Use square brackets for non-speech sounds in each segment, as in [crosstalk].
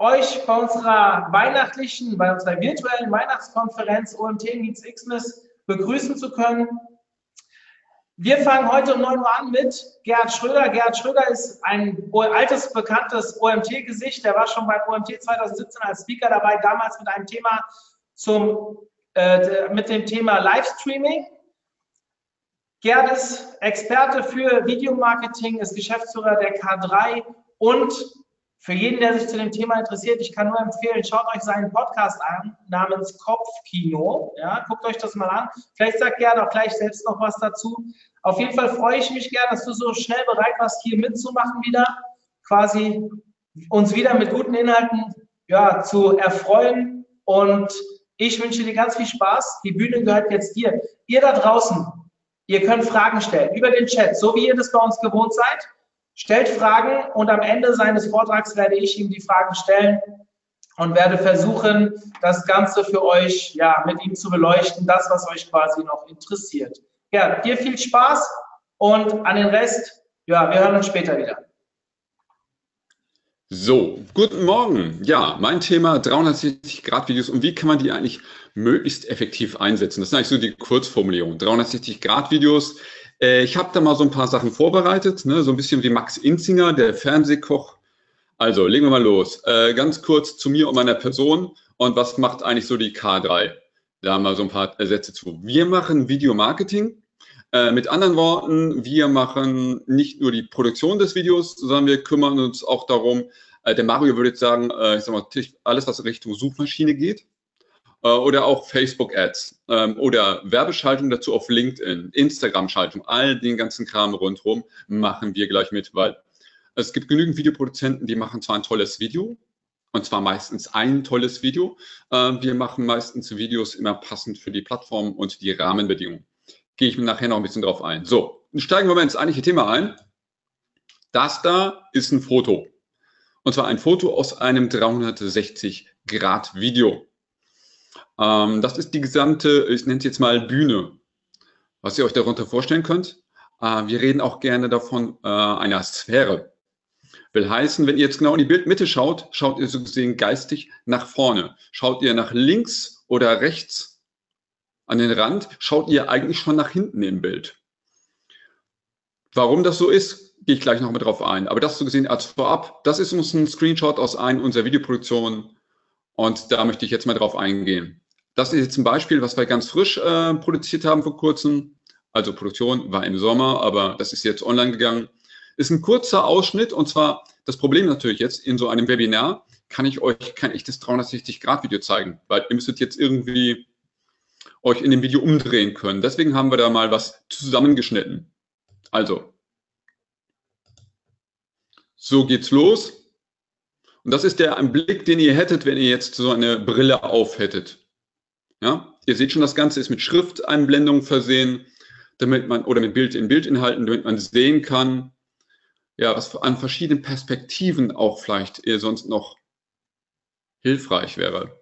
Euch bei unserer weihnachtlichen, bei unserer virtuellen Weihnachtskonferenz OMT Meets Xmas begrüßen zu können. Wir fangen heute um 9 Uhr an mit Gerhard Schröder. Gerhard Schröder ist ein altes, bekanntes OMT-Gesicht. Der war schon bei OMT 2017 als Speaker dabei, damals mit einem Thema zum, äh, mit dem Thema Livestreaming. Gerhard ist Experte für Videomarketing, ist Geschäftsführer der K3 und für jeden, der sich zu dem Thema interessiert, ich kann nur empfehlen, schaut euch seinen Podcast an, namens Kopfkino. Ja, guckt euch das mal an. Vielleicht sagt Gerd auch gleich selbst noch was dazu. Auf jeden Fall freue ich mich gern, dass du so schnell bereit warst, hier mitzumachen wieder. Quasi uns wieder mit guten Inhalten ja, zu erfreuen. Und ich wünsche dir ganz viel Spaß. Die Bühne gehört jetzt dir. Ihr da draußen, ihr könnt Fragen stellen über den Chat, so wie ihr das bei uns gewohnt seid stellt Fragen und am Ende seines Vortrags werde ich ihm die Fragen stellen und werde versuchen, das Ganze für euch ja, mit ihm zu beleuchten, das, was euch quasi noch interessiert. Ja, dir viel Spaß und an den Rest, ja, wir hören uns später wieder. So, guten Morgen. Ja, mein Thema 360 Grad Videos und wie kann man die eigentlich möglichst effektiv einsetzen? Das ist eigentlich so die Kurzformulierung. 360 Grad Videos äh, ich habe da mal so ein paar Sachen vorbereitet, ne? so ein bisschen wie Max Inzinger, der Fernsehkoch. Also, legen wir mal los. Äh, ganz kurz zu mir und meiner Person und was macht eigentlich so die K3? Da wir so ein paar Sätze zu. Wir machen Videomarketing. Äh, mit anderen Worten, wir machen nicht nur die Produktion des Videos, sondern wir kümmern uns auch darum, äh, der Mario würde jetzt sagen, äh, ich sag mal, alles, was Richtung Suchmaschine geht, oder auch Facebook-Ads ähm, oder Werbeschaltung dazu auf LinkedIn, Instagram-Schaltung, all den ganzen Kram rundherum machen wir gleich mit, weil es gibt genügend Videoproduzenten, die machen zwar ein tolles Video, und zwar meistens ein tolles Video. Äh, wir machen meistens Videos immer passend für die Plattform und die Rahmenbedingungen. Gehe ich nachher noch ein bisschen drauf ein. So, steigen wir mal ins eigentliche Thema ein. Das da ist ein Foto. Und zwar ein Foto aus einem 360 Grad Video. Ähm, das ist die gesamte, ich nenne es jetzt mal Bühne, was ihr euch darunter vorstellen könnt. Äh, wir reden auch gerne davon äh, einer Sphäre. Will heißen, wenn ihr jetzt genau in die Bildmitte schaut, schaut ihr so gesehen geistig nach vorne. Schaut ihr nach links oder rechts an den Rand, schaut ihr eigentlich schon nach hinten im Bild. Warum das so ist, gehe ich gleich noch mit drauf ein. Aber das so gesehen als vorab, das ist uns ein Screenshot aus einer unserer Videoproduktionen und da möchte ich jetzt mal drauf eingehen. Das ist jetzt ein Beispiel, was wir ganz frisch äh, produziert haben vor kurzem. Also Produktion war im Sommer, aber das ist jetzt online gegangen. Ist ein kurzer Ausschnitt und zwar das Problem natürlich jetzt in so einem Webinar kann ich euch kein echtes 360-Grad-Video zeigen, weil ihr müsstet jetzt irgendwie euch in dem Video umdrehen können. Deswegen haben wir da mal was zusammengeschnitten. Also, so geht's los. Und das ist der Blick, den ihr hättet, wenn ihr jetzt so eine Brille auf hättet. Ja, ihr seht schon, das Ganze ist mit Schrifteinblendungen versehen, damit man, oder mit Bild in Bildinhalten, damit man sehen kann, ja, was an verschiedenen Perspektiven auch vielleicht eher sonst noch hilfreich wäre.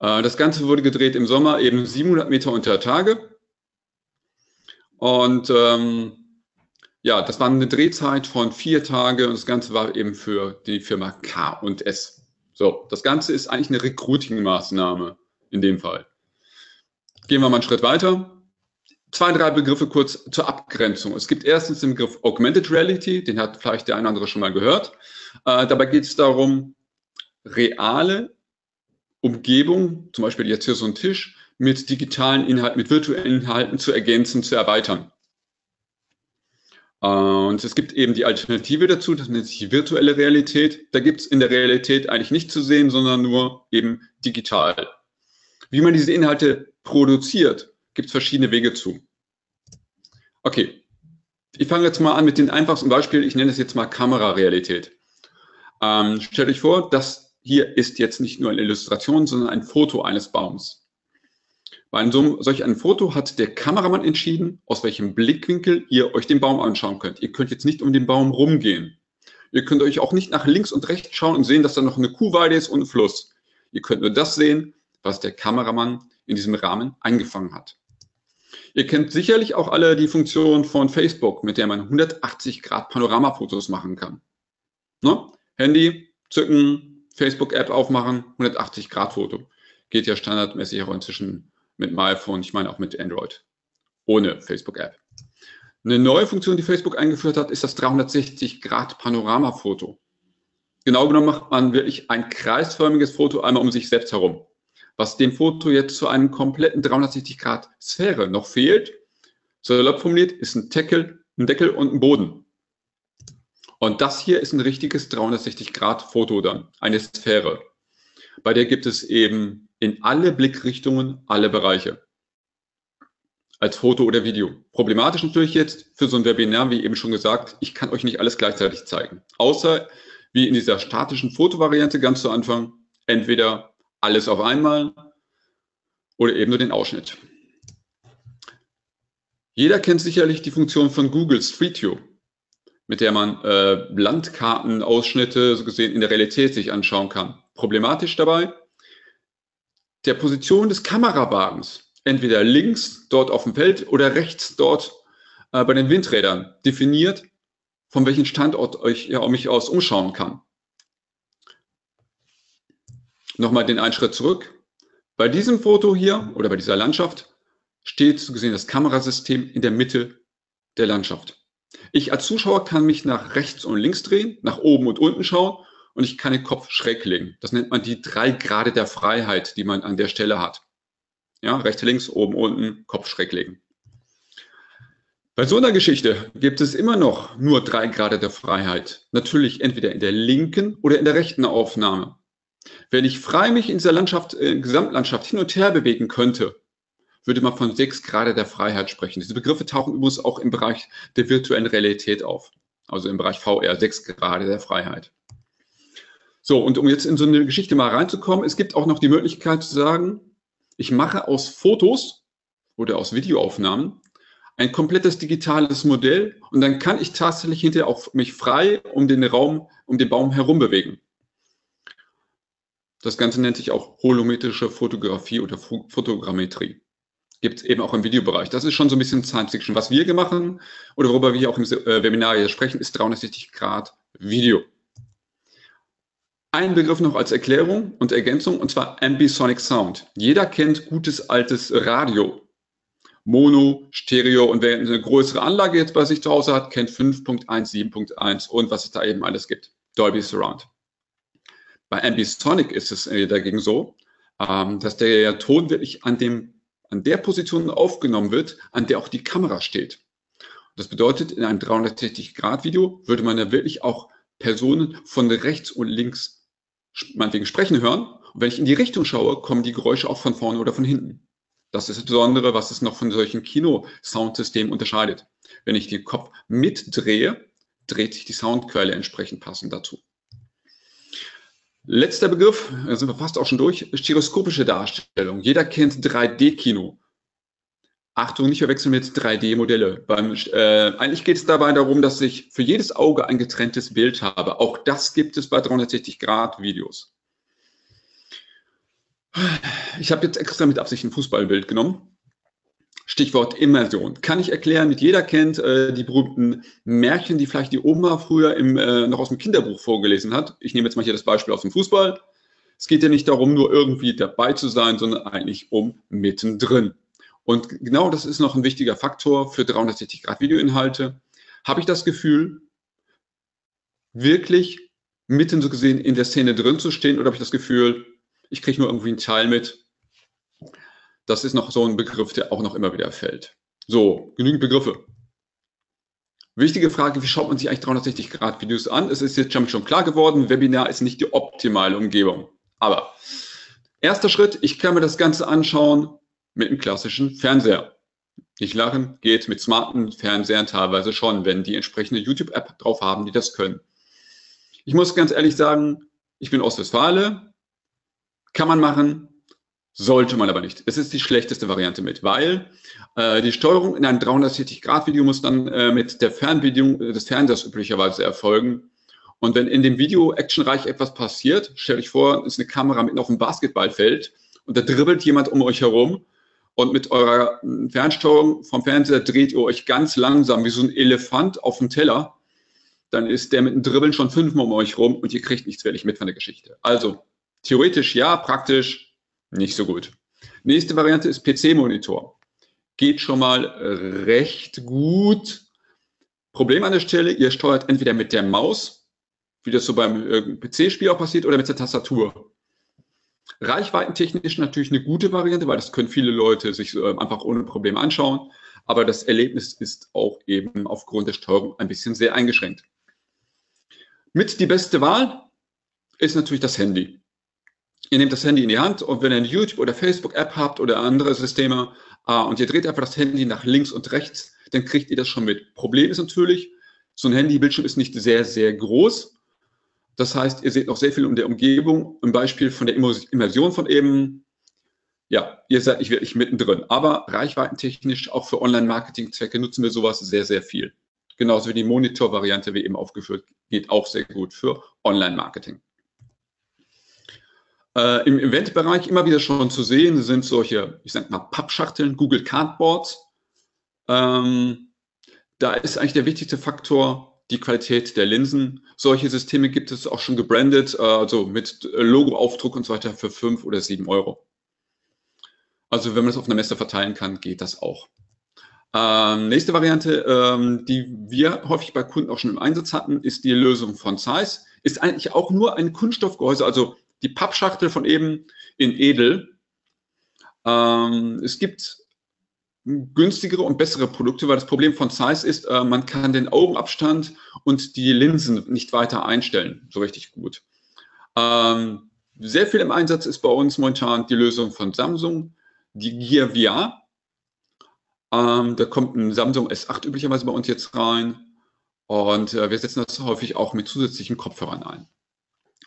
Äh, das Ganze wurde gedreht im Sommer, eben 700 Meter unter Tage. Und ähm, ja, das war eine Drehzeit von vier Tage und das Ganze war eben für die Firma K und S. So, das Ganze ist eigentlich eine Recruiting-Maßnahme in dem Fall. Gehen wir mal einen Schritt weiter. Zwei, drei Begriffe kurz zur Abgrenzung. Es gibt erstens den Begriff Augmented Reality, den hat vielleicht der eine oder andere schon mal gehört. Äh, dabei geht es darum, reale Umgebung, zum Beispiel jetzt hier so ein Tisch, mit digitalen Inhalten, mit virtuellen Inhalten zu ergänzen, zu erweitern. Und es gibt eben die Alternative dazu, das nennt sich virtuelle Realität. Da gibt es in der Realität eigentlich nicht zu sehen, sondern nur eben digital. Wie man diese Inhalte produziert, gibt es verschiedene Wege zu. Okay, ich fange jetzt mal an mit dem einfachsten Beispiel. Ich nenne es jetzt mal Kamerarealität. Ähm, stellt euch vor, das hier ist jetzt nicht nur eine Illustration, sondern ein Foto eines Baums. Bei einem, so, solch einem Foto hat der Kameramann entschieden, aus welchem Blickwinkel ihr euch den Baum anschauen könnt. Ihr könnt jetzt nicht um den Baum rumgehen. Ihr könnt euch auch nicht nach links und rechts schauen und sehen, dass da noch eine Kuhweide ist und ein Fluss. Ihr könnt nur das sehen, was der Kameramann in diesem Rahmen eingefangen hat. Ihr kennt sicherlich auch alle die Funktion von Facebook, mit der man 180 Grad Panoramafotos machen kann. Ne? Handy, zücken, Facebook-App aufmachen, 180 Grad Foto. Geht ja standardmäßig auch inzwischen mit dem iPhone, ich meine auch mit Android. Ohne Facebook-App. Eine neue Funktion, die Facebook eingeführt hat, ist das 360 Grad Panoramafoto. Genau genommen macht man wirklich ein kreisförmiges Foto einmal um sich selbst herum. Was dem Foto jetzt zu einem kompletten 360 Grad Sphäre noch fehlt, salopp formuliert, ist ein Deckel, ein Deckel und ein Boden. Und das hier ist ein richtiges 360 Grad Foto dann, eine Sphäre. Bei der gibt es eben in alle Blickrichtungen alle Bereiche. Als Foto oder Video. Problematisch natürlich jetzt für so ein Webinar, wie eben schon gesagt, ich kann euch nicht alles gleichzeitig zeigen. Außer wie in dieser statischen Fotovariante ganz zu Anfang, entweder alles auf einmal oder eben nur den Ausschnitt. Jeder kennt sicherlich die Funktion von Google Street View, mit der man äh, Landkartenausschnitte so gesehen in der Realität sich anschauen kann. Problematisch dabei, der Position des Kamerawagens, entweder links dort auf dem Feld oder rechts dort äh, bei den Windrädern, definiert, von welchem Standort euch ja, mich aus umschauen kann. Nochmal den einen Schritt zurück. Bei diesem Foto hier oder bei dieser Landschaft steht so gesehen das Kamerasystem in der Mitte der Landschaft. Ich als Zuschauer kann mich nach rechts und links drehen, nach oben und unten schauen und ich kann den Kopf schräg legen. Das nennt man die drei Grade der Freiheit, die man an der Stelle hat. Ja, rechts, links, oben, unten, Kopf schräg legen. Bei so einer Geschichte gibt es immer noch nur drei Grade der Freiheit. Natürlich entweder in der linken oder in der rechten Aufnahme. Wenn ich frei mich in dieser Landschaft, äh, Gesamtlandschaft hin und her bewegen könnte, würde man von sechs Grade der Freiheit sprechen. Diese Begriffe tauchen übrigens auch im Bereich der virtuellen Realität auf. Also im Bereich VR, sechs Grade der Freiheit. So, und um jetzt in so eine Geschichte mal reinzukommen, es gibt auch noch die Möglichkeit zu sagen, ich mache aus Fotos oder aus Videoaufnahmen ein komplettes digitales Modell und dann kann ich tatsächlich hinterher auch mich frei um den Raum, um den Baum herum bewegen. Das Ganze nennt sich auch holometrische Fotografie oder Fotogrammetrie. Gibt es eben auch im Videobereich. Das ist schon so ein bisschen Science Fiction. Was wir gemacht haben oder worüber wir auch im äh, Webinar hier sprechen, ist 360 Grad Video. Ein Begriff noch als Erklärung und Ergänzung, und zwar Ambisonic Sound. Jeder kennt gutes altes Radio. Mono, Stereo und wer eine größere Anlage jetzt bei sich zu Hause hat, kennt 5.1, 7.1 und was es da eben alles gibt. Dolby Surround. Bei Ambisonic ist es äh, dagegen so, ähm, dass der Ton wirklich an, dem, an der Position aufgenommen wird, an der auch die Kamera steht. Das bedeutet, in einem 360-Grad-Video würde man ja wirklich auch Personen von rechts und links meinetwegen sprechen hören. Und wenn ich in die Richtung schaue, kommen die Geräusche auch von vorne oder von hinten. Das ist das Besondere, was es noch von solchen Kino-Soundsystemen unterscheidet. Wenn ich den Kopf mitdrehe, dreht sich die Soundquelle entsprechend passend dazu. Letzter Begriff, da sind wir fast auch schon durch, stereoskopische Darstellung. Jeder kennt 3D-Kino. Achtung, nicht verwechseln mit 3D-Modelle. Äh, eigentlich geht es dabei darum, dass ich für jedes Auge ein getrenntes Bild habe. Auch das gibt es bei 360-Grad-Videos. Ich habe jetzt extra mit Absicht ein Fußballbild genommen. Stichwort Immersion. Kann ich erklären, mit jeder kennt äh, die berühmten Märchen, die vielleicht die Oma früher im, äh, noch aus dem Kinderbuch vorgelesen hat. Ich nehme jetzt mal hier das Beispiel aus dem Fußball. Es geht ja nicht darum, nur irgendwie dabei zu sein, sondern eigentlich um mittendrin. Und genau das ist noch ein wichtiger Faktor für 360 Grad Videoinhalte. Habe ich das Gefühl, wirklich mitten so gesehen in der Szene drin zu stehen oder habe ich das Gefühl, ich kriege nur irgendwie einen Teil mit? Das ist noch so ein Begriff, der auch noch immer wieder fällt. So, genügend Begriffe. Wichtige Frage, wie schaut man sich eigentlich 360 Grad Videos an? Es ist jetzt schon klar geworden, Webinar ist nicht die optimale Umgebung. Aber erster Schritt, ich kann mir das Ganze anschauen mit einem klassischen Fernseher. Nicht lachen, geht mit smarten Fernsehern teilweise schon, wenn die entsprechende YouTube-App drauf haben, die das können. Ich muss ganz ehrlich sagen, ich bin Ostwestfale, kann man machen, sollte man aber nicht. Es ist die schlechteste Variante mit, weil äh, die Steuerung in einem 360-Grad-Video muss dann äh, mit der Fernbedienung des Fernsehers üblicherweise erfolgen. Und wenn in dem Video actionreich etwas passiert, stell euch vor, ist eine Kamera mitten auf dem Basketballfeld und da dribbelt jemand um euch herum und mit eurer Fernsteuerung vom Fernseher dreht ihr euch ganz langsam wie so ein Elefant auf dem Teller, dann ist der mit dem Dribbeln schon fünfmal um euch rum und ihr kriegt nichts wirklich mit von der Geschichte. Also theoretisch ja, praktisch nicht so gut. Nächste Variante ist PC-Monitor. Geht schon mal recht gut. Problem an der Stelle, ihr steuert entweder mit der Maus, wie das so beim äh, PC-Spiel auch passiert, oder mit der Tastatur. Reichweitentechnisch natürlich eine gute Variante, weil das können viele Leute sich äh, einfach ohne Probleme anschauen. Aber das Erlebnis ist auch eben aufgrund der Steuerung ein bisschen sehr eingeschränkt. Mit die beste Wahl ist natürlich das Handy ihr nehmt das Handy in die Hand und wenn ihr eine YouTube- oder Facebook-App habt oder andere Systeme äh, und ihr dreht einfach das Handy nach links und rechts, dann kriegt ihr das schon mit. Problem ist natürlich, so ein Handybildschirm ist nicht sehr, sehr groß. Das heißt, ihr seht noch sehr viel um der Umgebung. Ein Beispiel von der Immersion von eben. Ja, ihr seid nicht wirklich mittendrin. Aber reichweitentechnisch, auch für Online-Marketing-Zwecke, nutzen wir sowas sehr, sehr viel. Genauso wie die Monitor-Variante, wie eben aufgeführt, geht auch sehr gut für Online-Marketing. Äh, Im Eventbereich immer wieder schon zu sehen sind solche, ich sag mal, Pappschachteln, Google Cardboards. Ähm, da ist eigentlich der wichtigste Faktor die Qualität der Linsen. Solche Systeme gibt es auch schon gebrandet, äh, also mit Logoaufdruck und so weiter für fünf oder sieben Euro. Also wenn man das auf einer Messe verteilen kann, geht das auch. Ähm, nächste Variante, ähm, die wir häufig bei Kunden auch schon im Einsatz hatten, ist die Lösung von Zeiss. Ist eigentlich auch nur ein Kunststoffgehäuse, also die Pappschachtel von eben in edel. Ähm, es gibt günstigere und bessere Produkte, weil das Problem von Zeiss ist, äh, man kann den Augenabstand und die Linsen nicht weiter einstellen, so richtig gut. Ähm, sehr viel im Einsatz ist bei uns momentan die Lösung von Samsung, die Gear VR. Ähm, da kommt ein Samsung S8 üblicherweise bei uns jetzt rein und äh, wir setzen das häufig auch mit zusätzlichen Kopfhörern ein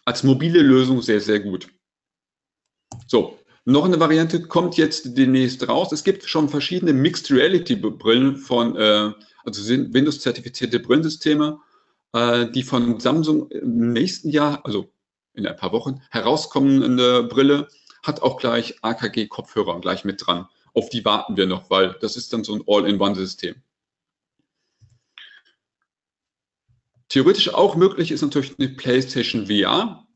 als mobile Lösung sehr, sehr gut. So, noch eine Variante kommt jetzt demnächst raus. Es gibt schon verschiedene Mixed Reality Brillen von, äh, also Windows-zertifizierte Brillensysteme, äh, die von Samsung im nächsten Jahr, also in ein paar Wochen, herauskommende Brille hat auch gleich AKG-Kopfhörer gleich mit dran. Auf die warten wir noch, weil das ist dann so ein All-in-One-System. Theoretisch auch möglich ist natürlich eine PlayStation VR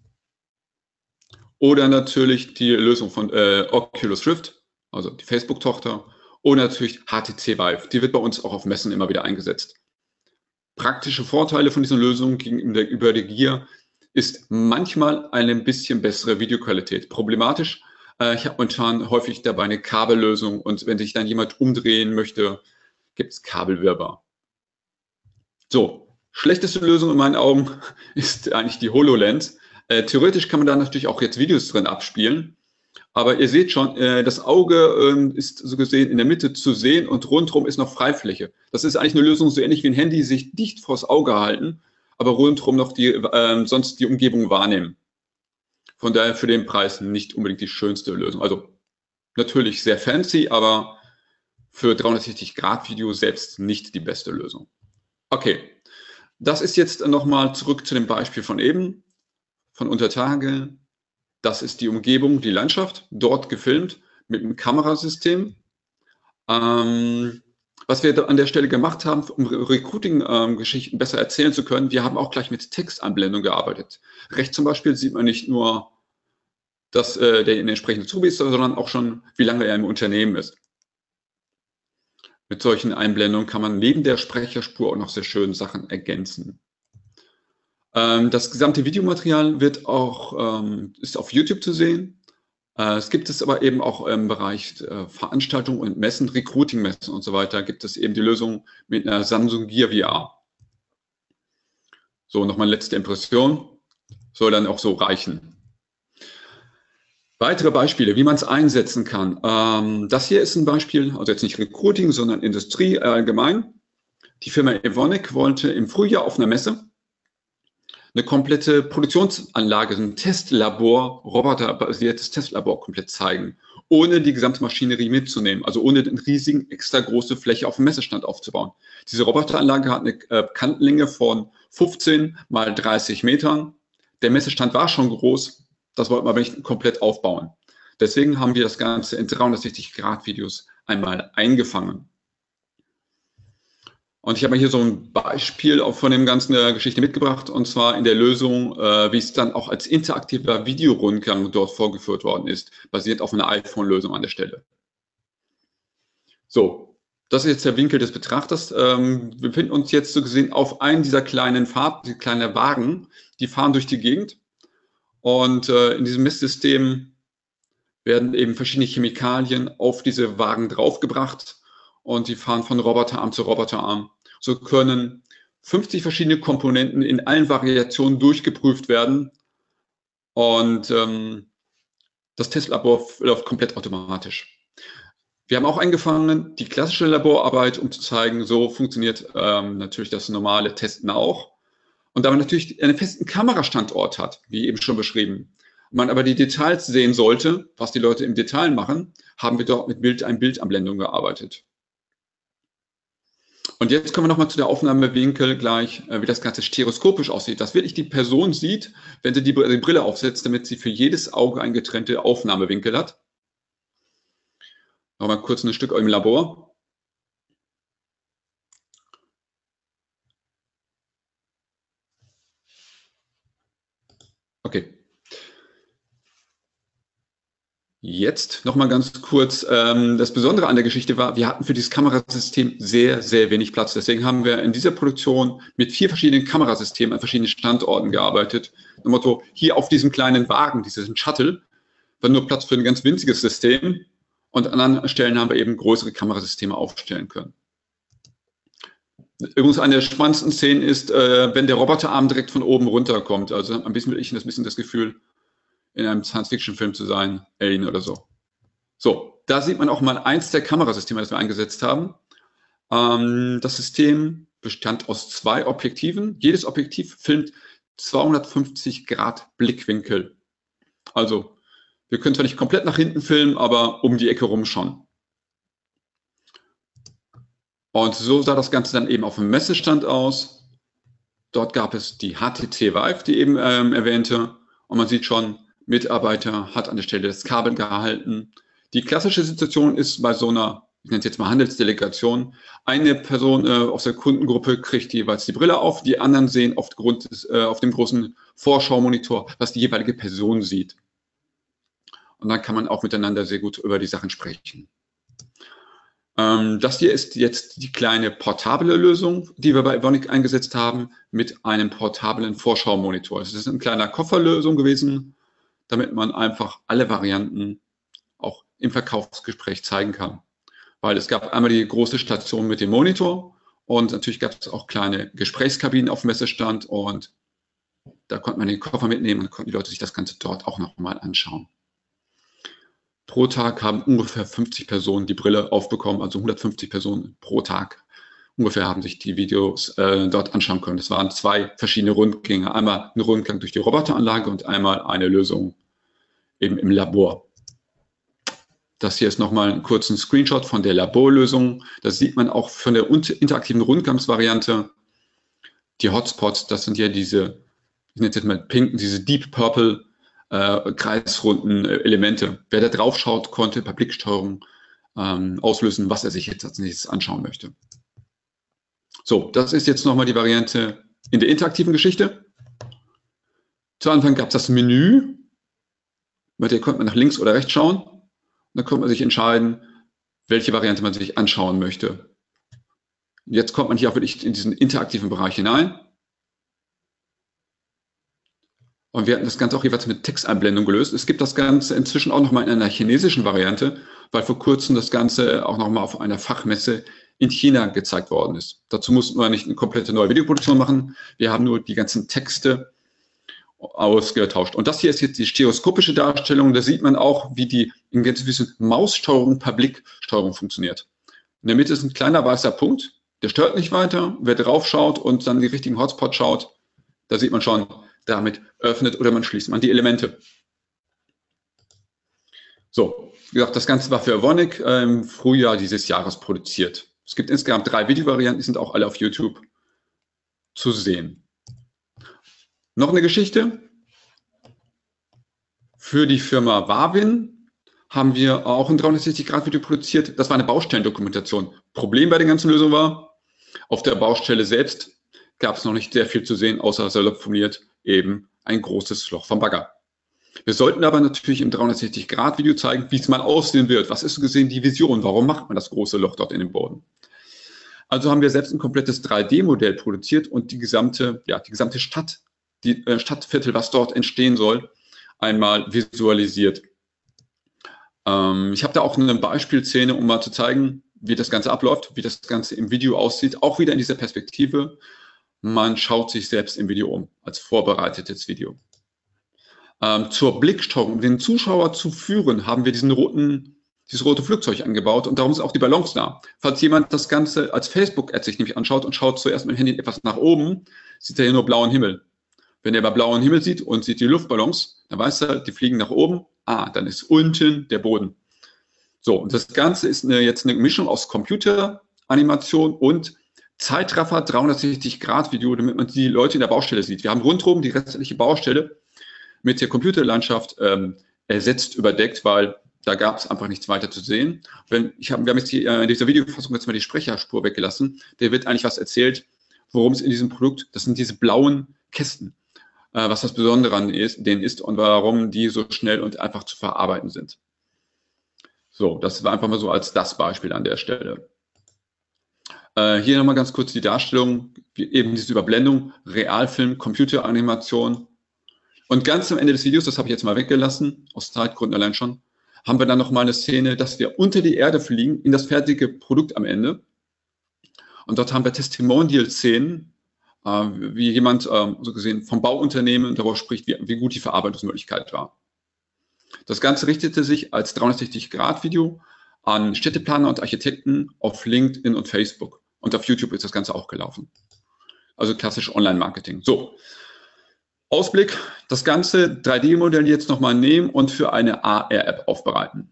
oder natürlich die Lösung von äh, Oculus Rift, also die Facebook-Tochter, oder natürlich HTC Vive. Die wird bei uns auch auf Messen immer wieder eingesetzt. Praktische Vorteile von dieser Lösung gegenüber der Gear ist manchmal eine ein bisschen bessere Videoqualität. Problematisch, äh, ich habe momentan häufig dabei eine Kabellösung und wenn sich dann jemand umdrehen möchte, gibt es Kabelwirrwarr. So, Schlechteste Lösung in meinen Augen [laughs] ist eigentlich die HoloLens. Äh, theoretisch kann man da natürlich auch jetzt Videos drin abspielen. Aber ihr seht schon, äh, das Auge ähm, ist so gesehen in der Mitte zu sehen und rundherum ist noch Freifläche. Das ist eigentlich eine Lösung so ähnlich wie ein Handy, sich dicht vors Auge halten, aber rundherum noch die, äh, sonst die Umgebung wahrnehmen. Von daher für den Preis nicht unbedingt die schönste Lösung. Also natürlich sehr fancy, aber für 360 Grad Video selbst nicht die beste Lösung. Okay, das ist jetzt nochmal zurück zu dem Beispiel von eben, von Untertage. Das ist die Umgebung, die Landschaft, dort gefilmt mit einem Kamerasystem. Ähm, was wir an der Stelle gemacht haben, um Recruiting-Geschichten besser erzählen zu können, wir haben auch gleich mit Textanblendung gearbeitet. Rechts zum Beispiel sieht man nicht nur, dass äh, der entsprechende Zubi ist, sondern auch schon, wie lange er im Unternehmen ist. Mit solchen Einblendungen kann man neben der Sprecherspur auch noch sehr schön Sachen ergänzen. Ähm, das gesamte Videomaterial wird auch, ähm, ist auf YouTube zu sehen. Äh, es gibt es aber eben auch im Bereich äh, Veranstaltungen und Messen, Recruiting-Messen und so weiter, gibt es eben die Lösung mit einer Samsung Gear VR. So, nochmal letzte Impression. Soll dann auch so reichen. Weitere Beispiele, wie man es einsetzen kann. Ähm, das hier ist ein Beispiel, also jetzt nicht Recruiting, sondern Industrie allgemein. Die Firma Evonik wollte im Frühjahr auf einer Messe eine komplette Produktionsanlage, ein Testlabor, roboterbasiertes Testlabor komplett zeigen, ohne die gesamte Maschinerie mitzunehmen, also ohne eine riesigen extra große Fläche auf dem Messestand aufzubauen. Diese Roboteranlage hat eine äh, Kantenlänge von 15 mal 30 Metern. Der Messestand war schon groß, das wollten wir aber nicht komplett aufbauen. Deswegen haben wir das Ganze in 360-Grad-Videos einmal eingefangen. Und ich habe hier so ein Beispiel auch von dem ganzen der Geschichte mitgebracht, und zwar in der Lösung, äh, wie es dann auch als interaktiver Videorundgang dort vorgeführt worden ist, basiert auf einer iPhone-Lösung an der Stelle. So, das ist jetzt der Winkel des Betrachters. Ähm, wir befinden uns jetzt so gesehen auf einem dieser kleinen Farb, die kleinen Wagen, die fahren durch die Gegend. Und äh, in diesem Messsystem werden eben verschiedene Chemikalien auf diese Wagen draufgebracht und die fahren von Roboterarm zu Roboterarm. So können 50 verschiedene Komponenten in allen Variationen durchgeprüft werden und ähm, das Testlabor läuft komplett automatisch. Wir haben auch eingefangen die klassische Laborarbeit, um zu zeigen, so funktioniert ähm, natürlich das normale Testen auch. Und da man natürlich einen festen Kamerastandort hat, wie eben schon beschrieben, man aber die Details sehen sollte, was die Leute im Detail machen, haben wir dort mit Bild, ein Bildanblendung gearbeitet. Und jetzt kommen wir nochmal zu der Aufnahmewinkel gleich, äh, wie das Ganze stereoskopisch aussieht. Dass wirklich die Person sieht, wenn sie die, die Brille aufsetzt, damit sie für jedes Auge ein getrennte Aufnahmewinkel hat. Nochmal kurz ein Stück im Labor. Okay. Jetzt nochmal ganz kurz. Ähm, das Besondere an der Geschichte war, wir hatten für dieses Kamerasystem sehr, sehr wenig Platz. Deswegen haben wir in dieser Produktion mit vier verschiedenen Kamerasystemen an verschiedenen Standorten gearbeitet. Im Motto, hier auf diesem kleinen Wagen, diesen Shuttle, war nur Platz für ein ganz winziges System. Und an anderen Stellen haben wir eben größere Kamerasysteme aufstellen können. Übrigens, eine der spannendsten Szenen ist, äh, wenn der Roboterarm direkt von oben runterkommt. Also ein bisschen ich das bisschen das Gefühl, in einem Science-Fiction-Film zu sein, Alien oder so. So, da sieht man auch mal eins der Kamerasysteme, das wir eingesetzt haben. Ähm, das System bestand aus zwei Objektiven. Jedes Objektiv filmt 250 Grad Blickwinkel. Also, wir können zwar nicht komplett nach hinten filmen, aber um die Ecke rum schon. Und so sah das Ganze dann eben auf dem Messestand aus. Dort gab es die HTC Vive, die eben ähm, erwähnte. Und man sieht schon, Mitarbeiter hat an der Stelle das Kabel gehalten. Die klassische Situation ist bei so einer, ich nenne es jetzt mal Handelsdelegation, eine Person äh, aus der Kundengruppe kriegt jeweils die Brille auf, die anderen sehen aufgrund des, äh, auf dem großen Vorschaumonitor, was die jeweilige Person sieht. Und dann kann man auch miteinander sehr gut über die Sachen sprechen. Ähm, das hier ist jetzt die kleine portable Lösung, die wir bei Evonik eingesetzt haben, mit einem portablen Vorschaumonitor. Es ist ein kleiner Kofferlösung gewesen, damit man einfach alle Varianten auch im Verkaufsgespräch zeigen kann. Weil es gab einmal die große Station mit dem Monitor und natürlich gab es auch kleine Gesprächskabinen auf dem Messestand und da konnte man den Koffer mitnehmen und konnten die Leute sich das Ganze dort auch nochmal anschauen. Pro Tag haben ungefähr 50 Personen die Brille aufbekommen, also 150 Personen pro Tag ungefähr haben sich die Videos äh, dort anschauen können. Es waren zwei verschiedene Rundgänge. Einmal ein Rundgang durch die Roboteranlage und einmal eine Lösung eben im Labor. Das hier ist nochmal ein kurzen Screenshot von der Laborlösung. Da sieht man auch von der interaktiven Rundgangsvariante die Hotspots. Das sind ja diese, ich nenne es jetzt mal pink, diese Deep Purple äh, kreisrunden äh, Elemente. Wer da drauf schaut, konnte per Blicksteuerung ähm, auslösen, was er sich jetzt als nächstes anschauen möchte. So, das ist jetzt nochmal die Variante in der interaktiven Geschichte. Zu Anfang gab es das Menü. Mit der konnte man nach links oder rechts schauen. Und dann konnte man sich entscheiden, welche Variante man sich anschauen möchte. Jetzt kommt man hier auch wirklich in diesen interaktiven Bereich hinein. Und wir hatten das Ganze auch jeweils mit Texteinblendung gelöst. Es gibt das Ganze inzwischen auch nochmal in einer chinesischen Variante, weil vor kurzem das Ganze auch nochmal auf einer Fachmesse in China gezeigt worden ist. Dazu mussten wir nicht eine komplette neue Videoproduktion machen. Wir haben nur die ganzen Texte ausgetauscht. Und das hier ist jetzt die stereoskopische Darstellung. Da sieht man auch, wie die in gewissen Maussteuerung per Blicksteuerung funktioniert. In der Mitte ist ein kleiner weißer Punkt, der stört nicht weiter. Wer drauf schaut und dann die richtigen Hotspots schaut, da sieht man schon, damit öffnet oder man schließt man die Elemente. So, wie gesagt, das Ganze war für Evonik im Frühjahr dieses Jahres produziert. Es gibt insgesamt drei Videovarianten, die sind auch alle auf YouTube zu sehen. Noch eine Geschichte. Für die Firma Wavin haben wir auch ein 360-Grad-Video produziert. Das war eine Baustellendokumentation. Problem bei der ganzen Lösung war, auf der Baustelle selbst gab es noch nicht sehr viel zu sehen, außer salopp formuliert eben ein großes Loch vom Bagger. Wir sollten aber natürlich im 360-Grad-Video zeigen, wie es mal aussehen wird. Was ist so gesehen die Vision? Warum macht man das große Loch dort in den Boden? Also haben wir selbst ein komplettes 3D-Modell produziert und die gesamte, ja, die gesamte Stadt, die äh, Stadtviertel, was dort entstehen soll, einmal visualisiert. Ähm, ich habe da auch eine Beispielszene, um mal zu zeigen, wie das Ganze abläuft, wie das Ganze im Video aussieht, auch wieder in dieser Perspektive. Man schaut sich selbst im Video um, als vorbereitetes Video. Ähm, zur Blicksteuerung, um den Zuschauer zu führen, haben wir diesen roten, dieses rote Flugzeug angebaut und darum ist auch die Balance da. Falls jemand das Ganze als Facebook-Ad sich nämlich anschaut und schaut zuerst mit dem Handy etwas nach oben, sieht er hier nur blauen Himmel. Wenn er aber blauen Himmel sieht und sieht die Luftballons, dann weiß er, die fliegen nach oben. Ah, dann ist unten der Boden. So, und das Ganze ist eine, jetzt eine Mischung aus Computeranimation und Zeitraffer 360 Grad Video, damit man die Leute in der Baustelle sieht. Wir haben rundherum die restliche Baustelle mit der Computerlandschaft ähm, ersetzt, überdeckt, weil da gab es einfach nichts weiter zu sehen. Wenn, ich hab, wir haben jetzt die, äh, in dieser Videofassung jetzt mal die Sprecherspur weggelassen. Der wird eigentlich was erzählt, worum es in diesem Produkt, das sind diese blauen Kästen, äh, was das Besondere an ist, denen ist und warum die so schnell und einfach zu verarbeiten sind. So, das war einfach mal so als das Beispiel an der Stelle. Äh, hier nochmal ganz kurz die Darstellung, eben diese Überblendung, Realfilm, Computeranimation, und ganz am Ende des Videos, das habe ich jetzt mal weggelassen, aus Zeitgründen allein schon, haben wir dann nochmal eine Szene, dass wir unter die Erde fliegen, in das fertige Produkt am Ende. Und dort haben wir Testimonial-Szenen, äh, wie jemand äh, so gesehen vom Bauunternehmen darüber spricht, wie, wie gut die Verarbeitungsmöglichkeit war. Das Ganze richtete sich als 360-Grad-Video an Städteplaner und Architekten auf LinkedIn und Facebook. Und auf YouTube ist das Ganze auch gelaufen. Also klassisch Online-Marketing. So, Ausblick, das ganze 3D-Modell jetzt nochmal nehmen und für eine AR-App aufbereiten.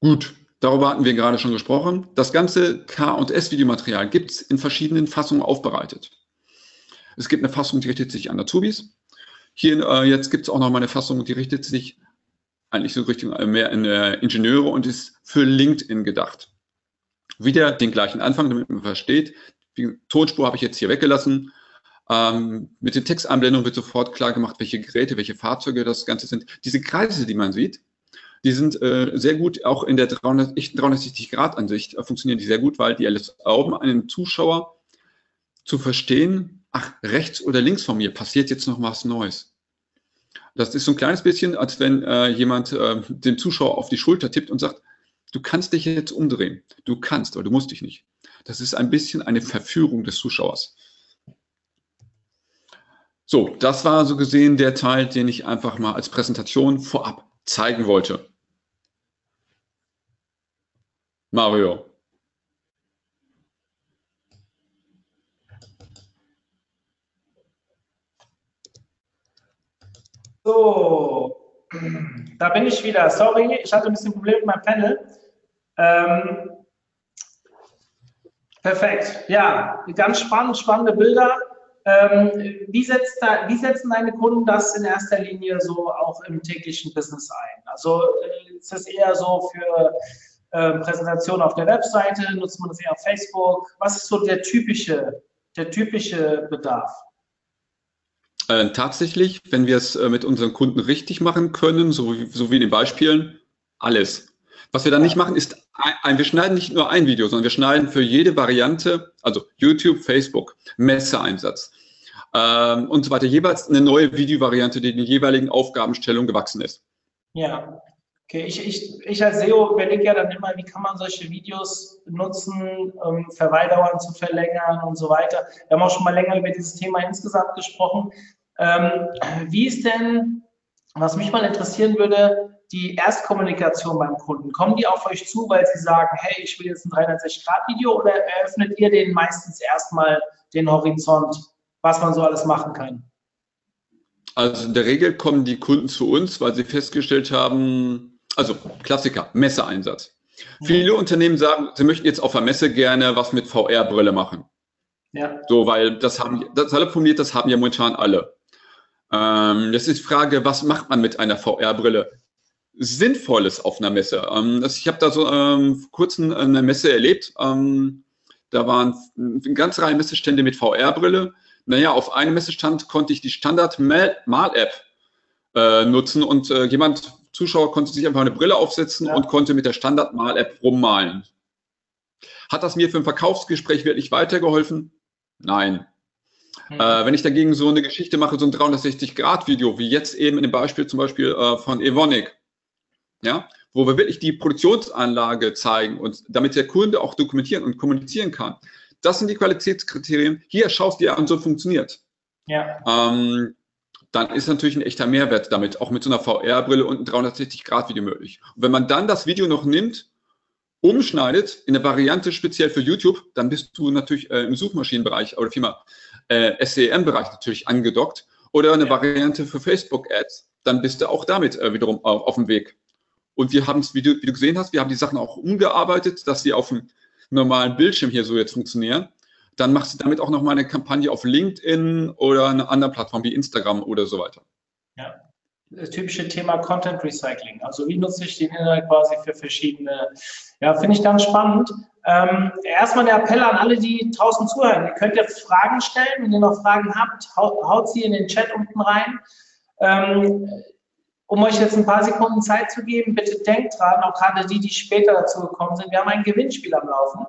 Gut, darüber hatten wir gerade schon gesprochen. Das ganze K- und S-Videomaterial gibt es in verschiedenen Fassungen aufbereitet. Es gibt eine Fassung, die richtet sich an Azubis. Hier äh, jetzt gibt es auch nochmal eine Fassung, die richtet sich eigentlich so Richtung äh, mehr in äh, Ingenieure und ist für LinkedIn gedacht. Wieder den gleichen Anfang, damit man versteht, die Tonspur habe ich jetzt hier weggelassen. Ähm, mit den Textanblendungen wird sofort klar gemacht, welche Geräte, welche Fahrzeuge das Ganze sind. Diese Kreise, die man sieht, die sind äh, sehr gut, auch in der 300, echten 360-Grad-Ansicht äh, funktionieren die sehr gut, weil die erlauben einem Zuschauer zu verstehen, ach, rechts oder links von mir passiert jetzt noch was Neues. Das ist so ein kleines bisschen, als wenn äh, jemand äh, dem Zuschauer auf die Schulter tippt und sagt, du kannst dich jetzt umdrehen. Du kannst, aber du musst dich nicht. Das ist ein bisschen eine Verführung des Zuschauers. So, das war so gesehen der Teil, den ich einfach mal als Präsentation vorab zeigen wollte. Mario. So, da bin ich wieder. Sorry, ich hatte ein bisschen Probleme mit meinem Panel. Ähm, perfekt. Ja, ganz spannend, spannende Bilder. Ähm, wie, setzt da, wie setzen deine Kunden das in erster Linie so auch im täglichen Business ein? Also äh, ist das eher so für äh, Präsentationen auf der Webseite? Nutzt man das eher auf Facebook? Was ist so der typische, der typische Bedarf? Äh, tatsächlich, wenn wir es äh, mit unseren Kunden richtig machen können, so, so wie in den Beispielen, alles. Was wir dann nicht machen, ist, ein, wir schneiden nicht nur ein Video, sondern wir schneiden für jede Variante, also YouTube, Facebook, Messeeinsatz ähm, und so weiter, jeweils eine neue Videovariante, die den jeweiligen Aufgabenstellungen gewachsen ist. Ja, okay. Ich, ich, ich als SEO überlege ja dann immer, wie kann man solche Videos nutzen, um Verweildauern zu verlängern und so weiter. Wir haben auch schon mal länger über dieses Thema insgesamt gesprochen. Ähm, wie ist denn, was mich mal interessieren würde, die Erstkommunikation beim Kunden? Kommen die auf euch zu, weil sie sagen, hey, ich will jetzt ein 360-Grad-Video oder eröffnet ihr denen meistens erstmal den Horizont? was man so alles machen kann? Also in der Regel kommen die Kunden zu uns, weil sie festgestellt haben, also Klassiker, Messeeinsatz. Mhm. Viele Unternehmen sagen, sie möchten jetzt auf der Messe gerne was mit VR-Brille machen. Ja. So, weil das haben, das alle formuliert, das haben ja momentan alle. Ähm, das ist die Frage, was macht man mit einer VR-Brille? Sinnvolles auf einer Messe. Ähm, das, ich habe da so ähm, kurz eine Messe erlebt. Ähm, da waren eine ganze Reihe Messestände mit VR-Brille. Naja, auf einem Messestand konnte ich die Standard-Mal-App äh, nutzen und äh, jemand, Zuschauer, konnte sich einfach eine Brille aufsetzen ja. und konnte mit der Standard-Mal-App rummalen. Hat das mir für ein Verkaufsgespräch wirklich weitergeholfen? Nein. Mhm. Äh, wenn ich dagegen so eine Geschichte mache, so ein 360-Grad-Video, wie jetzt eben in dem Beispiel zum Beispiel äh, von Evonik, ja, wo wir wirklich die Produktionsanlage zeigen und damit der Kunde auch dokumentieren und kommunizieren kann. Das sind die Qualitätskriterien. Hier schaust du dir an, so funktioniert. Ja. Ähm, dann ist natürlich ein echter Mehrwert damit, auch mit so einer VR-Brille und einem 360-Grad-Video möglich. Und wenn man dann das Video noch nimmt umschneidet in eine Variante speziell für YouTube, dann bist du natürlich äh, im Suchmaschinenbereich oder vielmehr äh, SEM-Bereich natürlich angedockt oder eine ja. Variante für Facebook-Ads, dann bist du auch damit äh, wiederum auf, auf, dem Weg. Und wir haben es, wie du, wie du gesehen hast, wir haben die Sachen auch umgearbeitet, dass sie auf dem normalen Bildschirm hier so jetzt funktionieren. Dann machst du damit auch nochmal eine Kampagne auf LinkedIn oder eine andere Plattform wie Instagram oder so weiter. Ja das typische Thema Content Recycling. Also wie nutze ich den Inhalt quasi für verschiedene, ja, finde ich ganz spannend. Ähm, erstmal der Appell an alle, die draußen zuhören. Ihr könnt ja Fragen stellen. Wenn ihr noch Fragen habt, haut, haut sie in den Chat unten rein. Ähm, um euch jetzt ein paar Sekunden Zeit zu geben, bitte denkt dran, auch gerade die, die später dazu gekommen sind, wir haben ein Gewinnspiel am Laufen.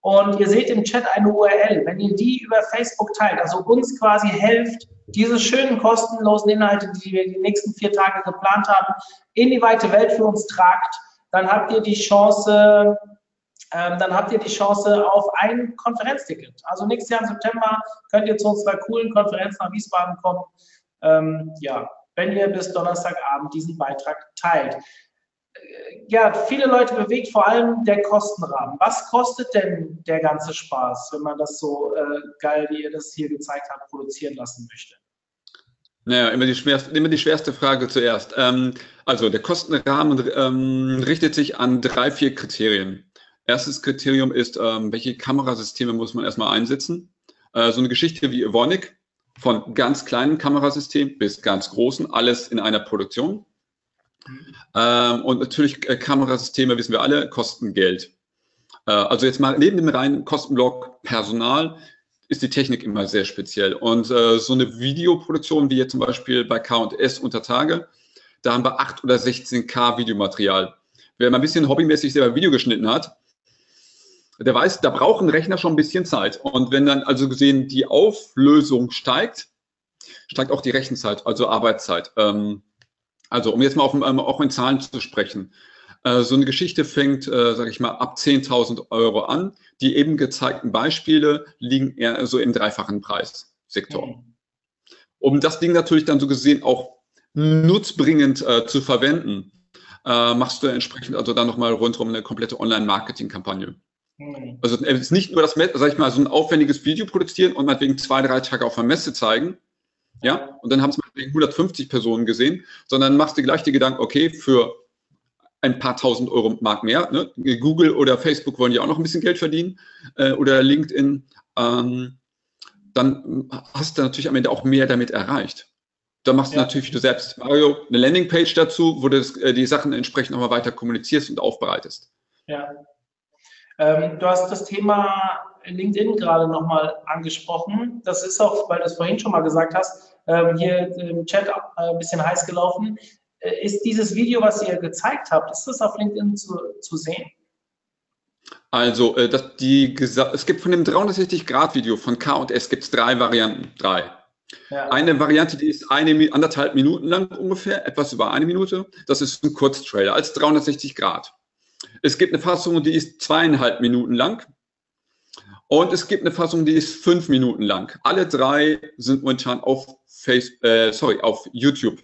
Und ihr seht im Chat eine URL. Wenn ihr die über Facebook teilt, also uns quasi helft, diese schönen kostenlosen Inhalte, die wir die nächsten vier Tage geplant haben, in die weite Welt für uns tragt, dann habt ihr die Chance, ähm, dann habt ihr die Chance auf ein Konferenzticket. Also nächstes Jahr im September könnt ihr zu unserer coolen Konferenz nach Wiesbaden kommen. Ähm, ja, wenn ihr bis Donnerstagabend diesen Beitrag teilt ja, viele Leute bewegt vor allem der Kostenrahmen. Was kostet denn der ganze Spaß, wenn man das so äh, geil, wie ihr das hier gezeigt habt, produzieren lassen möchte? Naja, immer die schwerste, immer die schwerste Frage zuerst. Ähm, also der Kostenrahmen ähm, richtet sich an drei, vier Kriterien. Erstes Kriterium ist, ähm, welche Kamerasysteme muss man erstmal einsetzen. Äh, so eine Geschichte wie Evonik, von ganz kleinen Kamerasystemen bis ganz großen, alles in einer Produktion. Ähm, und natürlich äh, Kamerasysteme, wissen wir alle, kosten Geld. Äh, also jetzt mal neben dem reinen Kostenblock Personal ist die Technik immer sehr speziell. Und äh, so eine Videoproduktion wie jetzt zum Beispiel bei K&S unter Tage, da haben wir 8 oder 16K Videomaterial. Wer mal ein bisschen hobbymäßig selber Video geschnitten hat, der weiß, da braucht ein Rechner schon ein bisschen Zeit. Und wenn dann also gesehen die Auflösung steigt, steigt auch die Rechenzeit, also Arbeitszeit. Ähm, also um jetzt mal auf, ähm, auch in Zahlen zu sprechen. Äh, so eine Geschichte fängt, äh, sage ich mal, ab 10.000 Euro an. Die eben gezeigten Beispiele liegen eher so im dreifachen Preissektor. Mhm. Um das Ding natürlich dann so gesehen auch nutzbringend äh, zu verwenden, äh, machst du entsprechend also dann nochmal rundherum eine komplette Online-Marketing-Kampagne. Mhm. Also es ist nicht nur das, sag ich mal, so ein aufwendiges Video produzieren und meinetwegen zwei, drei Tage auf der Messe zeigen, ja, und dann haben es 150 Personen gesehen, sondern machst du gleich die Gedanken, okay, für ein paar tausend Euro Mark mehr, ne? Google oder Facebook wollen ja auch noch ein bisschen Geld verdienen äh, oder LinkedIn, ähm, dann hast du natürlich am Ende auch mehr damit erreicht. Da machst du ja. natürlich du selbst, Mario, eine Landingpage dazu, wo du das, äh, die Sachen entsprechend nochmal weiter kommunizierst und aufbereitest. Ja. Ähm, du hast das Thema LinkedIn gerade nochmal angesprochen. Das ist auch, weil du es vorhin schon mal gesagt hast, ähm, hier im Chat äh, ein bisschen heiß gelaufen. Äh, ist dieses Video, was ihr gezeigt habt, ist das auf LinkedIn zu, zu sehen? Also, äh, das, die, es gibt von dem 360-Grad-Video von K&S gibt es drei Varianten. Drei. Ja. Eine Variante, die ist eine, anderthalb Minuten lang ungefähr, etwas über eine Minute. Das ist ein Kurztrailer als 360 Grad. Es gibt eine Fassung, die ist zweieinhalb Minuten lang. Und es gibt eine Fassung, die ist fünf Minuten lang. Alle drei sind momentan auf Face, äh, sorry, auf YouTube.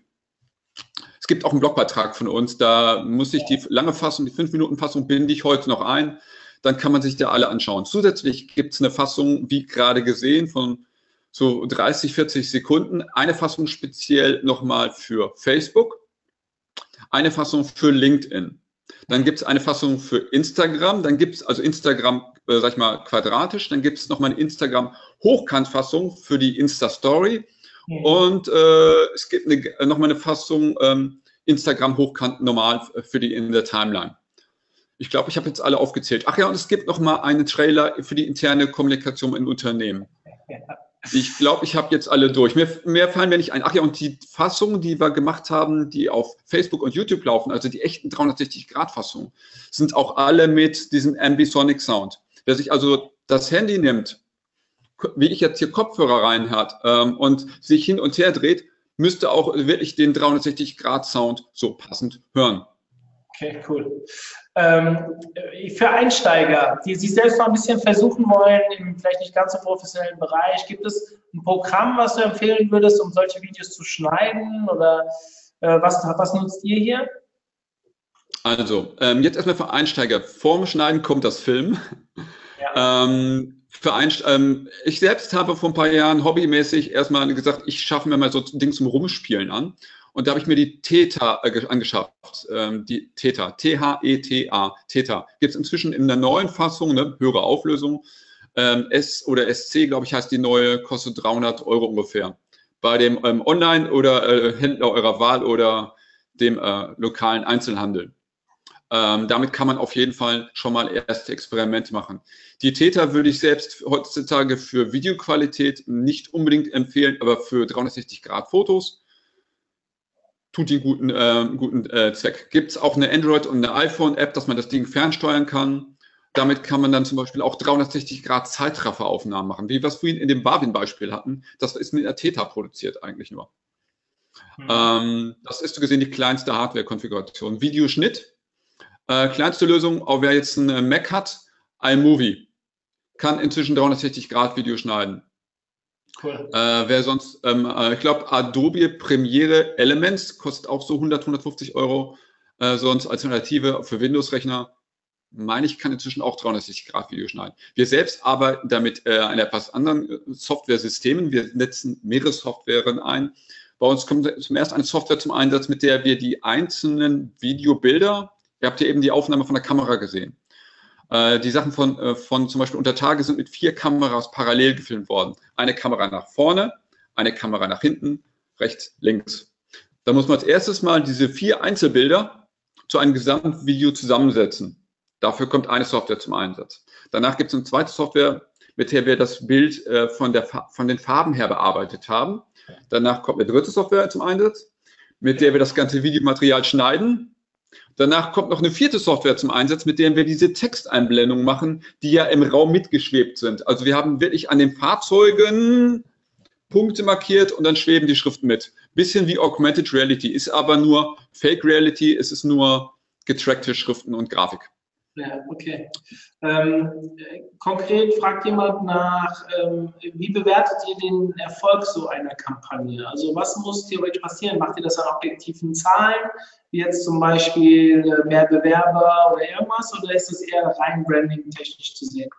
Es gibt auch einen Blogbeitrag von uns, da muss ich die lange Fassung, die fünf Minuten Fassung binde ich heute noch ein. Dann kann man sich da alle anschauen. Zusätzlich gibt es eine Fassung, wie gerade gesehen, von so 30, 40 Sekunden. Eine Fassung speziell nochmal für Facebook, eine Fassung für LinkedIn. Dann gibt es eine Fassung für Instagram, dann gibt es also Instagram, äh, sag ich mal, quadratisch, dann gibt es nochmal eine Instagram-Hochkantfassung für die Insta-Story mhm. und äh, es gibt eine, nochmal eine Fassung ähm, Instagram hochkant normal für die in der Timeline. Ich glaube, ich habe jetzt alle aufgezählt. Ach ja, und es gibt nochmal einen Trailer für die interne Kommunikation in Unternehmen. Ich glaube, ich habe jetzt alle durch. Mehr, mehr fallen mir nicht ein. Ach ja, und die Fassungen, die wir gemacht haben, die auf Facebook und YouTube laufen, also die echten 360-Grad-Fassungen, sind auch alle mit diesem Ambisonic Sound. Wer sich also das Handy nimmt, wie ich jetzt hier Kopfhörer rein hat ähm, und sich hin und her dreht, müsste auch wirklich den 360-Grad-Sound so passend hören. Okay, cool. Ähm, für Einsteiger, die sich selbst mal ein bisschen versuchen wollen, im vielleicht nicht ganz so professionellen Bereich, gibt es ein Programm, was du empfehlen würdest, um solche Videos zu schneiden? Oder äh, was, was nutzt ihr hier? Also, ähm, jetzt erstmal für Einsteiger. Vorm Schneiden kommt das Film. Ja. Ähm, für Einst ähm, ich selbst habe vor ein paar Jahren hobbymäßig erstmal gesagt, ich schaffe mir mal so Dinge zum Rumspielen an. Und da habe ich mir die Theta äh, angeschafft. Ähm, die Theta, T-H-E-T-A, Theta. Gibt es inzwischen in der neuen Fassung, ne, höhere Auflösung. Ähm, S oder SC, glaube ich, heißt die neue, kostet 300 Euro ungefähr. Bei dem ähm, Online- oder äh, Händler eurer Wahl oder dem äh, lokalen Einzelhandel. Ähm, damit kann man auf jeden Fall schon mal erste Experimente machen. Die Theta würde ich selbst heutzutage für Videoqualität nicht unbedingt empfehlen, aber für 360 Grad Fotos tut die guten, äh, guten äh, Zweck. Gibt es auch eine Android- und eine iPhone-App, dass man das Ding fernsteuern kann. Damit kann man dann zum Beispiel auch 360 Grad Zeitrafferaufnahmen machen, wie wir es vorhin in dem Barwin-Beispiel hatten. Das ist mit der Theta produziert eigentlich nur. Mhm. Ähm, das ist so gesehen die kleinste Hardware-Konfiguration. Videoschnitt, äh, kleinste Lösung, auch wer jetzt einen Mac hat, iMovie, kann inzwischen 360 Grad Video schneiden. Cool. Äh, wer sonst, ähm, äh, ich glaube, Adobe Premiere Elements kostet auch so 100, 150 Euro. Äh, sonst Alternative für Windows-Rechner, meine ich, kann inzwischen auch 360 Grad Video schneiden. Wir selbst arbeiten damit äh, an etwas anderen äh, Software-Systemen. Wir setzen mehrere Softwaren ein. Bei uns kommt zum ersten eine Software zum Einsatz, mit der wir die einzelnen Videobilder, ihr habt ja eben die Aufnahme von der Kamera gesehen. Äh, die Sachen von, äh, von zum Beispiel unter Tage sind mit vier Kameras parallel gefilmt worden. Eine Kamera nach vorne, eine Kamera nach hinten, rechts, links. Da muss man als erstes mal diese vier Einzelbilder zu einem Gesamtvideo zusammensetzen. Dafür kommt eine Software zum Einsatz. Danach gibt es eine zweite Software, mit der wir das Bild äh, von, der, von den Farben her bearbeitet haben. Danach kommt eine dritte Software zum Einsatz, mit der wir das ganze Videomaterial schneiden Danach kommt noch eine vierte Software zum Einsatz, mit der wir diese Texteinblendungen machen, die ja im Raum mitgeschwebt sind. Also wir haben wirklich an den Fahrzeugen Punkte markiert und dann schweben die Schriften mit. Bisschen wie Augmented Reality, ist aber nur Fake Reality, ist es nur getrackte Schriften und Grafik. Ja, okay. Ähm, konkret fragt jemand nach, ähm, wie bewertet ihr den Erfolg so einer Kampagne? Also was muss theoretisch passieren? Macht ihr das an objektiven Zahlen, wie jetzt zum Beispiel äh, mehr Bewerber oder irgendwas, oder ist das eher rein branding-technisch zu sehen?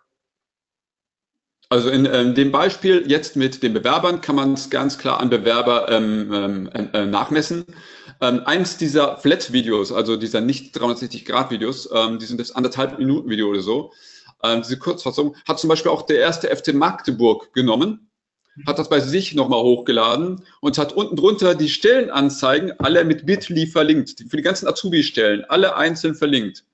Also in ähm, dem Beispiel jetzt mit den Bewerbern kann man es ganz klar an Bewerber ähm, ähm, äh, nachmessen. Ähm, eins dieser Flat-Videos, also dieser nicht 360-Grad-Videos, ähm, die sind jetzt anderthalb Minuten Video oder so, ähm, diese Kurzfassung, hat zum Beispiel auch der erste FC Magdeburg genommen, hat das bei sich nochmal hochgeladen und hat unten drunter die Stellenanzeigen alle mit Bitly verlinkt, für die ganzen Azubi-Stellen, alle einzeln verlinkt.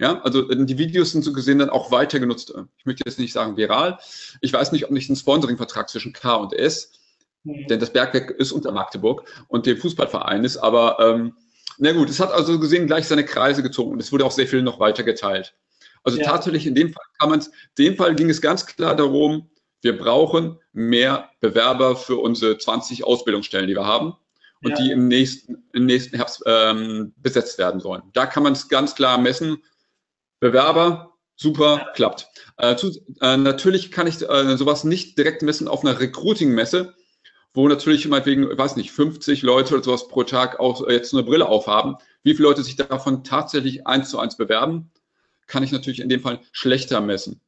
Ja, also äh, die Videos sind so gesehen dann auch weiter genutzt. Ich möchte jetzt nicht sagen viral. Ich weiß nicht, ob nicht ein Sponsoring-Vertrag zwischen K und S Mhm. Denn das Bergwerk ist unter Magdeburg und der Fußballverein ist, aber ähm, na gut, es hat also gesehen gleich seine Kreise gezogen und es wurde auch sehr viel noch weiter geteilt. Also ja. tatsächlich in dem Fall kann man es, in dem Fall ging es ganz klar darum, wir brauchen mehr Bewerber für unsere 20 Ausbildungsstellen, die wir haben und ja. die im nächsten, im nächsten Herbst ähm, besetzt werden sollen. Da kann man es ganz klar messen. Bewerber, super, ja. klappt. Äh, zu, äh, natürlich kann ich äh, sowas nicht direkt messen auf einer Recruiting-Messe, wo natürlich meinetwegen, weiß nicht, 50 Leute oder sowas pro Tag auch jetzt eine Brille aufhaben. Wie viele Leute sich davon tatsächlich eins zu eins bewerben, kann ich natürlich in dem Fall schlechter messen.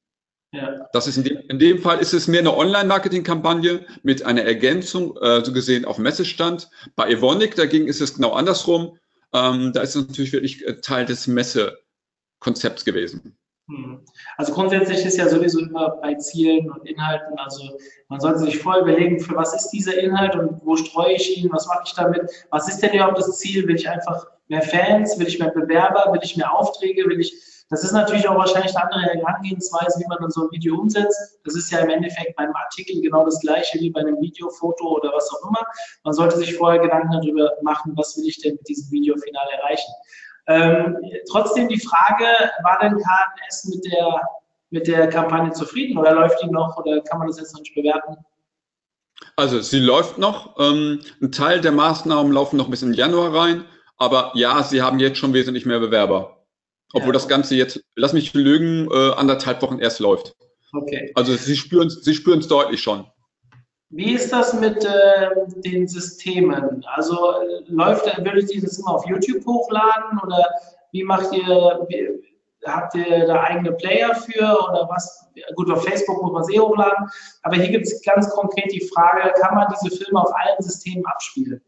Ja. Das ist in dem, in dem Fall ist es mehr eine Online-Marketing-Kampagne mit einer Ergänzung, äh, so gesehen auf Messestand. Bei Evonik dagegen ist es genau andersrum. Ähm, da ist es natürlich wirklich äh, Teil des Messekonzepts gewesen. Hm. Also grundsätzlich ist ja sowieso immer bei Zielen und Inhalten, also man sollte sich vorher überlegen, für was ist dieser Inhalt und wo streue ich ihn, was mache ich damit, was ist denn überhaupt das Ziel, will ich einfach mehr Fans, will ich mehr Bewerber, will ich mehr Aufträge, will ich, das ist natürlich auch wahrscheinlich eine andere Herangehensweise, wie man dann so ein Video umsetzt. Das ist ja im Endeffekt beim Artikel genau das gleiche wie bei einem Video, Foto oder was auch immer. Man sollte sich vorher Gedanken darüber machen, was will ich denn mit diesem Video final erreichen. Ähm, trotzdem die Frage, war denn KNS mit der, mit der Kampagne zufrieden oder läuft die noch oder kann man das jetzt noch nicht bewerten? Also sie läuft noch. Ähm, ein Teil der Maßnahmen laufen noch bis in Januar rein. Aber ja, sie haben jetzt schon wesentlich mehr Bewerber. Obwohl ja. das Ganze jetzt, lass mich lügen, äh, anderthalb Wochen erst läuft. Okay. Also sie spüren es sie spüren's deutlich schon. Wie ist das mit äh, den Systemen? Also äh, läuft, würdet ihr das immer auf YouTube hochladen oder wie macht ihr, wie, habt ihr da eigene Player für oder was? Gut, auf Facebook muss man sie hochladen, aber hier gibt es ganz konkret die Frage, kann man diese Filme auf allen Systemen abspielen?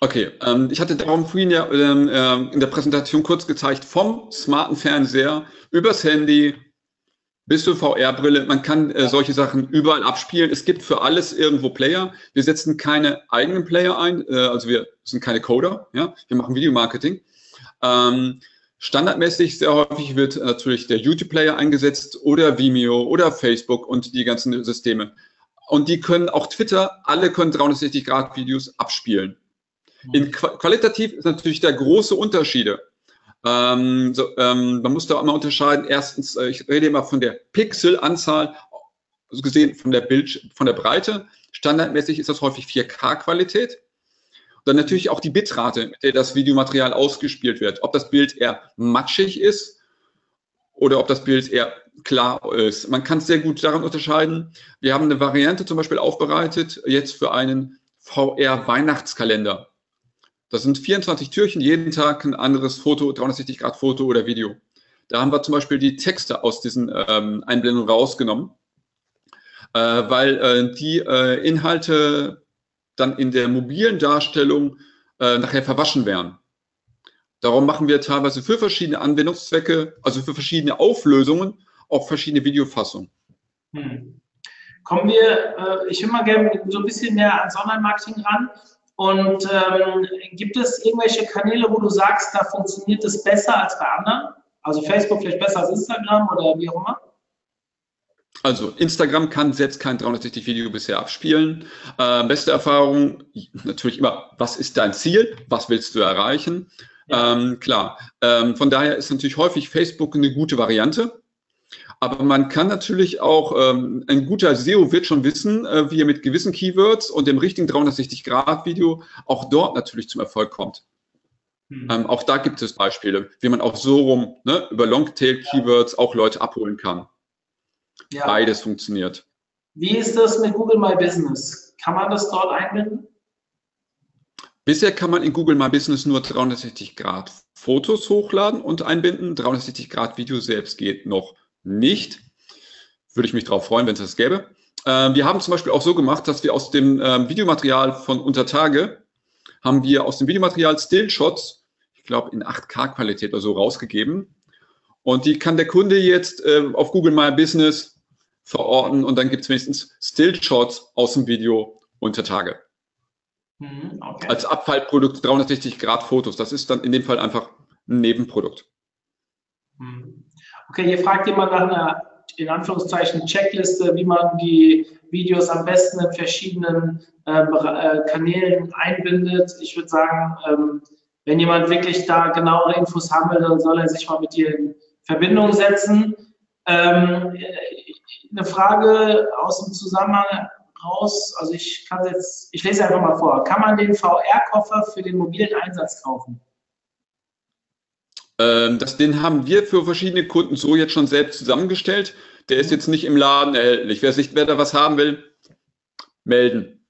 Okay, ähm, ich hatte darum vorhin ja ähm, äh, in der Präsentation kurz gezeigt, vom smarten Fernseher übers Handy bis zur VR-Brille. Man kann äh, solche Sachen überall abspielen. Es gibt für alles irgendwo Player. Wir setzen keine eigenen Player ein, äh, also wir sind keine Coder, ja, wir machen Videomarketing. Ähm, standardmäßig sehr häufig wird natürlich der YouTube-Player eingesetzt oder Vimeo oder Facebook und die ganzen Systeme. Und die können auch Twitter, alle können 360-Grad-Videos abspielen. In qualitativ ist natürlich der große Unterschiede. Ähm, so, ähm, man muss da immer unterscheiden. Erstens, äh, ich rede immer von der Pixelanzahl, also gesehen von der Bild, von der Breite. Standardmäßig ist das häufig 4K-Qualität. Dann natürlich auch die Bitrate, mit der das Videomaterial ausgespielt wird. Ob das Bild eher matschig ist oder ob das Bild eher klar ist. Man kann es sehr gut daran unterscheiden. Wir haben eine Variante zum Beispiel aufbereitet, jetzt für einen VR-Weihnachtskalender. Das sind 24 Türchen, jeden Tag ein anderes Foto, 360 Grad Foto oder Video. Da haben wir zum Beispiel die Texte aus diesen ähm, Einblendungen rausgenommen, äh, weil äh, die äh, Inhalte dann in der mobilen Darstellung äh, nachher verwaschen werden. Darum machen wir teilweise für verschiedene Anwendungszwecke, also für verschiedene Auflösungen, auch verschiedene Videofassungen. Hm. Kommen wir, äh, ich will mal gerne so ein bisschen mehr ans Online-Marketing ran. Und ähm, gibt es irgendwelche Kanäle, wo du sagst, da funktioniert es besser als bei anderen? Also Facebook vielleicht besser als Instagram oder wie auch immer? Also Instagram kann selbst kein 360-Video bisher abspielen. Äh, beste Erfahrung, natürlich immer, was ist dein Ziel? Was willst du erreichen? Ja. Ähm, klar, ähm, von daher ist natürlich häufig Facebook eine gute Variante. Aber man kann natürlich auch, ähm, ein guter SEO wird schon wissen, äh, wie er mit gewissen Keywords und dem richtigen 360-Grad-Video auch dort natürlich zum Erfolg kommt. Hm. Ähm, auch da gibt es Beispiele, wie man auch so rum ne, über Longtail-Keywords auch Leute abholen kann. Ja. Beides funktioniert. Wie ist das mit Google My Business? Kann man das dort einbinden? Bisher kann man in Google My Business nur 360 Grad Fotos hochladen und einbinden. 360 Grad Video selbst geht noch nicht. Würde ich mich darauf freuen, wenn es das gäbe. Äh, wir haben zum Beispiel auch so gemacht, dass wir aus dem äh, Videomaterial von Untertage haben wir aus dem Videomaterial Stillshots, ich glaube in 8K-Qualität oder so rausgegeben. Und die kann der Kunde jetzt äh, auf Google My Business verorten und dann gibt es wenigstens Stillshots aus dem Video Untertage. Mhm, okay. Als Abfallprodukt 360 Grad Fotos. Das ist dann in dem Fall einfach ein Nebenprodukt. Mhm. Okay, hier fragt jemand nach einer, in Anführungszeichen, Checkliste, wie man die Videos am besten in verschiedenen äh, äh, Kanälen einbindet. Ich würde sagen, ähm, wenn jemand wirklich da genauere Infos haben will, dann soll er sich mal mit dir in Verbindung setzen. Ähm, eine Frage aus dem Zusammenhang raus, also ich kann jetzt, ich lese einfach mal vor. Kann man den VR-Koffer für den mobilen Einsatz kaufen? Ähm, das, den haben wir für verschiedene Kunden so jetzt schon selbst zusammengestellt. Der ist jetzt nicht im Laden erhältlich. Wer, sich, wer da was haben will, melden.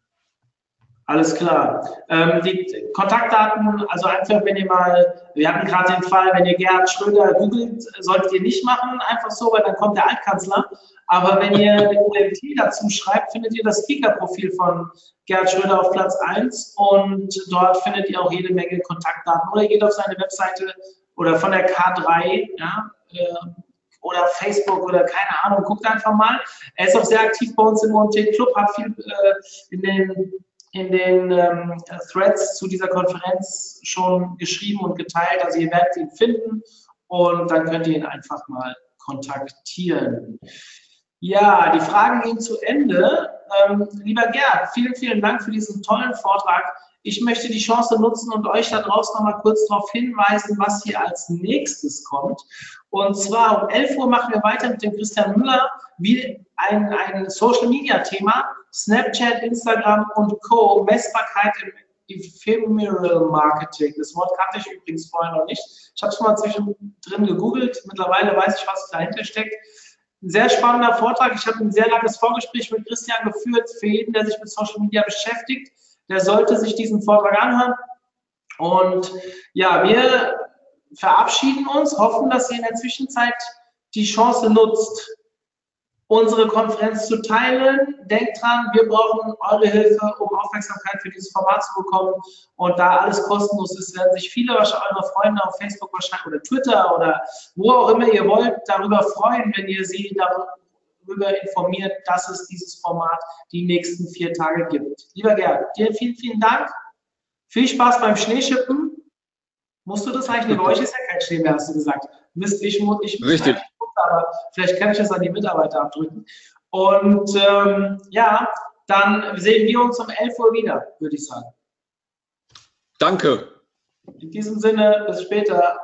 Alles klar. Ähm, die Kontaktdaten, also einfach, wenn ihr mal, wir hatten gerade den Fall, wenn ihr Gerhard Schröder googelt, solltet ihr nicht machen, einfach so, weil dann kommt der Altkanzler. Aber wenn ihr den OMT dazu schreibt, findet ihr das Speaker-Profil von Gerhard Schröder auf Platz 1 und dort findet ihr auch jede Menge Kontaktdaten. Oder ihr geht auf seine Webseite oder von der K3, ja, äh, oder Facebook oder keine Ahnung, guckt einfach mal. Er ist auch sehr aktiv bei uns im OMT Club, hat viel äh, in den in den ähm, Threads zu dieser Konferenz schon geschrieben und geteilt. Also ihr werdet ihn finden und dann könnt ihr ihn einfach mal kontaktieren. Ja, die Fragen gehen zu Ende. Ähm, lieber Gerd, vielen, vielen Dank für diesen tollen Vortrag. Ich möchte die Chance nutzen und euch da draußen noch mal kurz darauf hinweisen, was hier als nächstes kommt. Und zwar um 11 Uhr machen wir weiter mit dem Christian Müller, wie ein, ein Social-Media-Thema Snapchat, Instagram und Co. Messbarkeit im Ephemeral Marketing. Das Wort kannte ich übrigens vorher noch nicht. Ich habe es mal zwischendrin gegoogelt. Mittlerweile weiß ich, was dahinter steckt. Ein sehr spannender Vortrag. Ich habe ein sehr langes Vorgespräch mit Christian geführt. Für jeden, der sich mit Social Media beschäftigt, der sollte sich diesen Vortrag anhören. Und ja, wir verabschieden uns, hoffen, dass ihr in der Zwischenzeit die Chance nutzt, unsere Konferenz zu teilen. Denkt dran, wir brauchen eure Hilfe, um Aufmerksamkeit für dieses Format zu bekommen. Und da alles kostenlos ist, werden sich viele eurer Freunde auf Facebook wahrscheinlich oder Twitter oder wo auch immer ihr wollt, darüber freuen, wenn ihr sie darüber informiert, dass es dieses Format die nächsten vier Tage gibt. Lieber Gerd, dir vielen, vielen Dank. Viel Spaß beim Schneeschippen. Musst du das eigentlich? Bei euch ist ja kein Schnee mehr, hast du gesagt. Mist, ich, ich, Richtig aber vielleicht kann ich das an die Mitarbeiter abdrücken. Und ähm, ja, dann sehen wir uns um 11 Uhr wieder, würde ich sagen. Danke. In diesem Sinne, bis später.